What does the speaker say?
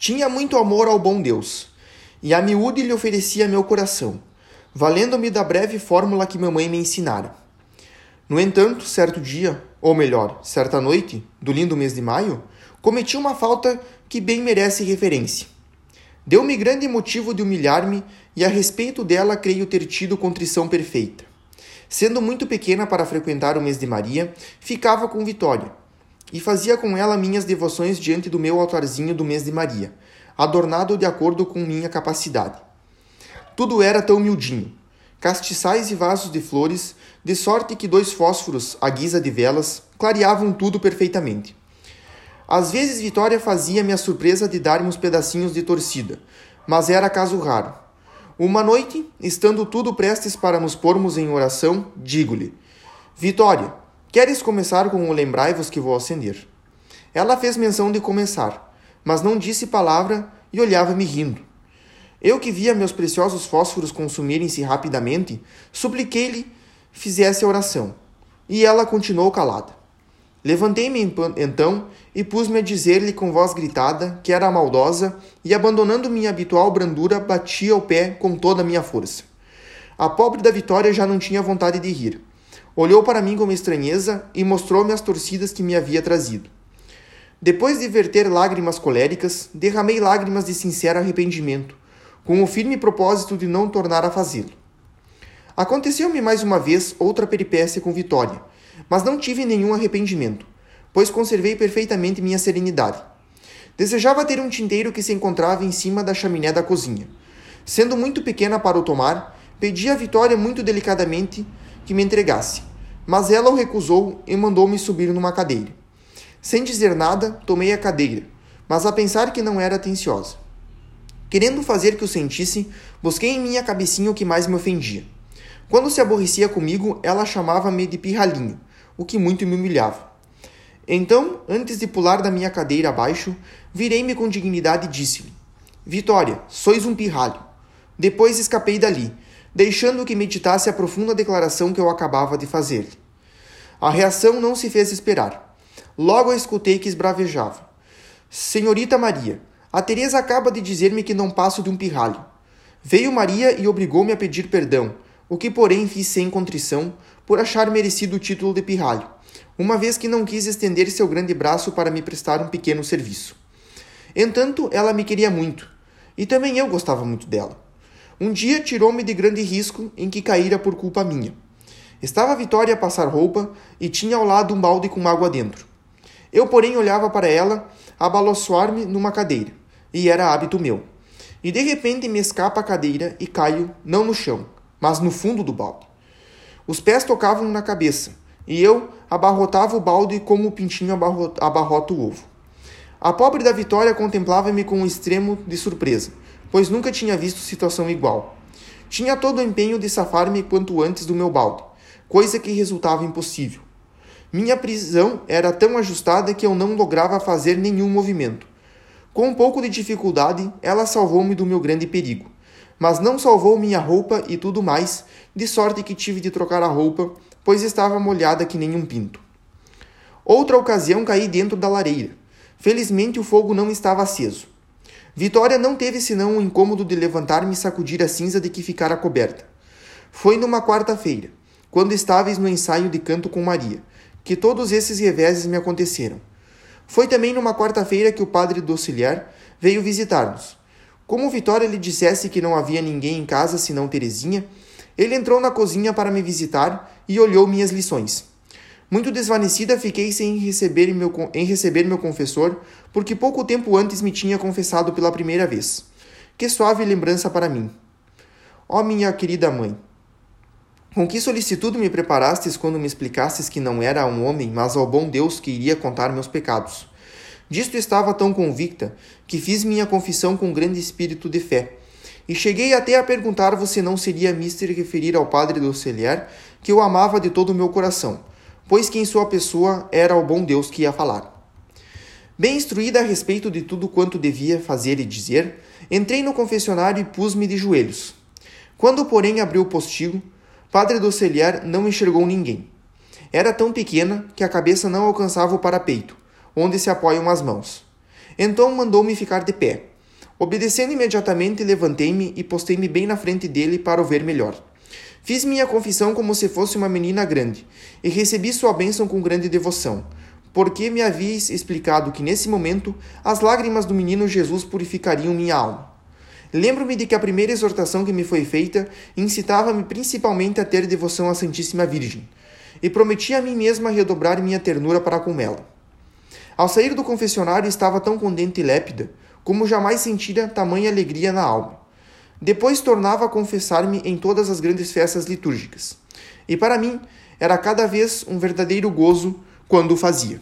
Tinha muito amor ao bom Deus, e a miúde lhe oferecia meu coração, valendo-me da breve fórmula que mamãe me ensinara. No entanto, certo dia, ou melhor, certa noite, do lindo mês de maio, cometi uma falta que bem merece referência. Deu-me grande motivo de humilhar-me e a respeito dela creio ter tido contrição perfeita. Sendo muito pequena para frequentar o mês de Maria, ficava com Vitória e fazia com ela minhas devoções diante do meu altarzinho do mês de Maria, adornado de acordo com minha capacidade. Tudo era tão miudinho, castiçais e vasos de flores, de sorte que dois fósforos, à guisa de velas, clareavam tudo perfeitamente. Às vezes Vitória fazia-me a surpresa de dar-me uns pedacinhos de torcida, mas era caso raro. Uma noite, estando tudo prestes para nos pormos em oração, digo-lhe: Vitória, queres começar com o lembrai-vos que vou acender? Ela fez menção de começar, mas não disse palavra e olhava-me rindo. Eu que via meus preciosos fósforos consumirem-se rapidamente, supliquei-lhe fizesse a oração, e ela continuou calada. Levantei-me então e pus-me a dizer-lhe com voz gritada que era maldosa e, abandonando minha habitual brandura, batia o pé com toda a minha força. A pobre da Vitória já não tinha vontade de rir. Olhou para mim com estranheza e mostrou-me as torcidas que me havia trazido. Depois de verter lágrimas coléricas, derramei lágrimas de sincero arrependimento, com o firme propósito de não tornar a fazê-lo. Aconteceu-me mais uma vez outra peripécia com Vitória mas não tive nenhum arrependimento, pois conservei perfeitamente minha serenidade. Desejava ter um tinteiro que se encontrava em cima da chaminé da cozinha. Sendo muito pequena para o tomar, pedi a Vitória muito delicadamente que me entregasse, mas ela o recusou e mandou-me subir numa cadeira. Sem dizer nada, tomei a cadeira, mas a pensar que não era atenciosa. Querendo fazer que o sentisse, busquei em minha cabecinha o que mais me ofendia. Quando se aborrecia comigo, ela chamava-me de pirralhinho, o que muito me humilhava. Então, antes de pular da minha cadeira abaixo, virei-me com dignidade e disse-lhe: Vitória, sois um pirralho. Depois escapei dali, deixando que meditasse a profunda declaração que eu acabava de fazer-lhe. A reação não se fez esperar. Logo a escutei que esbravejava. Senhorita Maria, a Teresa acaba de dizer-me que não passo de um pirralho. Veio Maria e obrigou-me a pedir perdão, o que, porém, fiz sem contrição, por achar merecido o título de pirralho, uma vez que não quis estender seu grande braço para me prestar um pequeno serviço. Entanto, ela me queria muito, e também eu gostava muito dela. Um dia tirou-me de grande risco em que caíra por culpa minha. Estava a Vitória a passar roupa e tinha ao lado um balde com água dentro. Eu, porém, olhava para ela abaloçoar-me numa cadeira, e era hábito meu. E de repente me escapa a cadeira e caio, não no chão, mas no fundo do balde. Os pés tocavam na cabeça, e eu abarrotava o balde como o pintinho abarrota o ovo. A pobre da Vitória contemplava-me com um extremo de surpresa, pois nunca tinha visto situação igual. Tinha todo o empenho de safar-me quanto antes do meu balde, coisa que resultava impossível. Minha prisão era tão ajustada que eu não lograva fazer nenhum movimento. Com um pouco de dificuldade, ela salvou-me do meu grande perigo mas não salvou minha roupa e tudo mais, de sorte que tive de trocar a roupa, pois estava molhada que nem um pinto. Outra ocasião caí dentro da lareira. Felizmente o fogo não estava aceso. Vitória não teve senão o incômodo de levantar-me e sacudir a cinza de que ficara coberta. Foi numa quarta-feira, quando estáveis no ensaio de canto com Maria, que todos esses reveses me aconteceram. Foi também numa quarta-feira que o padre do auxiliar veio visitar-nos. Como Vitória lhe dissesse que não havia ninguém em casa senão Terezinha, ele entrou na cozinha para me visitar e olhou minhas lições. Muito desvanecida fiquei sem receber meu, em receber meu confessor, porque pouco tempo antes me tinha confessado pela primeira vez. Que suave lembrança para mim. Ó oh, minha querida mãe, com que solicitude me preparastes quando me explicastes que não era a um homem, mas ao bom Deus que iria contar meus pecados. Disto estava tão convicta que fiz minha confissão com grande espírito de fé. E cheguei até a perguntar-vos se não seria mister referir ao padre do auxiliar que eu amava de todo o meu coração, pois que em sua pessoa era o bom Deus que ia falar. Bem instruída a respeito de tudo quanto devia fazer e dizer, entrei no confessionário e pus-me de joelhos. Quando, porém, abriu o postigo, padre do auxiliar não enxergou ninguém. Era tão pequena que a cabeça não alcançava o parapeito onde se apoiam as mãos. Então mandou-me ficar de pé, Obedecendo imediatamente, levantei-me e postei-me bem na frente dele para o ver melhor. Fiz minha confissão como se fosse uma menina grande, e recebi sua bênção com grande devoção, porque me havias explicado que nesse momento as lágrimas do menino Jesus purificariam minha alma. Lembro-me de que a primeira exortação que me foi feita incitava-me principalmente a ter devoção à Santíssima Virgem, e prometi a mim mesma redobrar minha ternura para com ela. Ao sair do confessionário estava tão contente e lépida, como jamais sentira tamanha alegria na alma. Depois tornava a confessar-me em todas as grandes festas litúrgicas. E para mim era cada vez um verdadeiro gozo quando o fazia.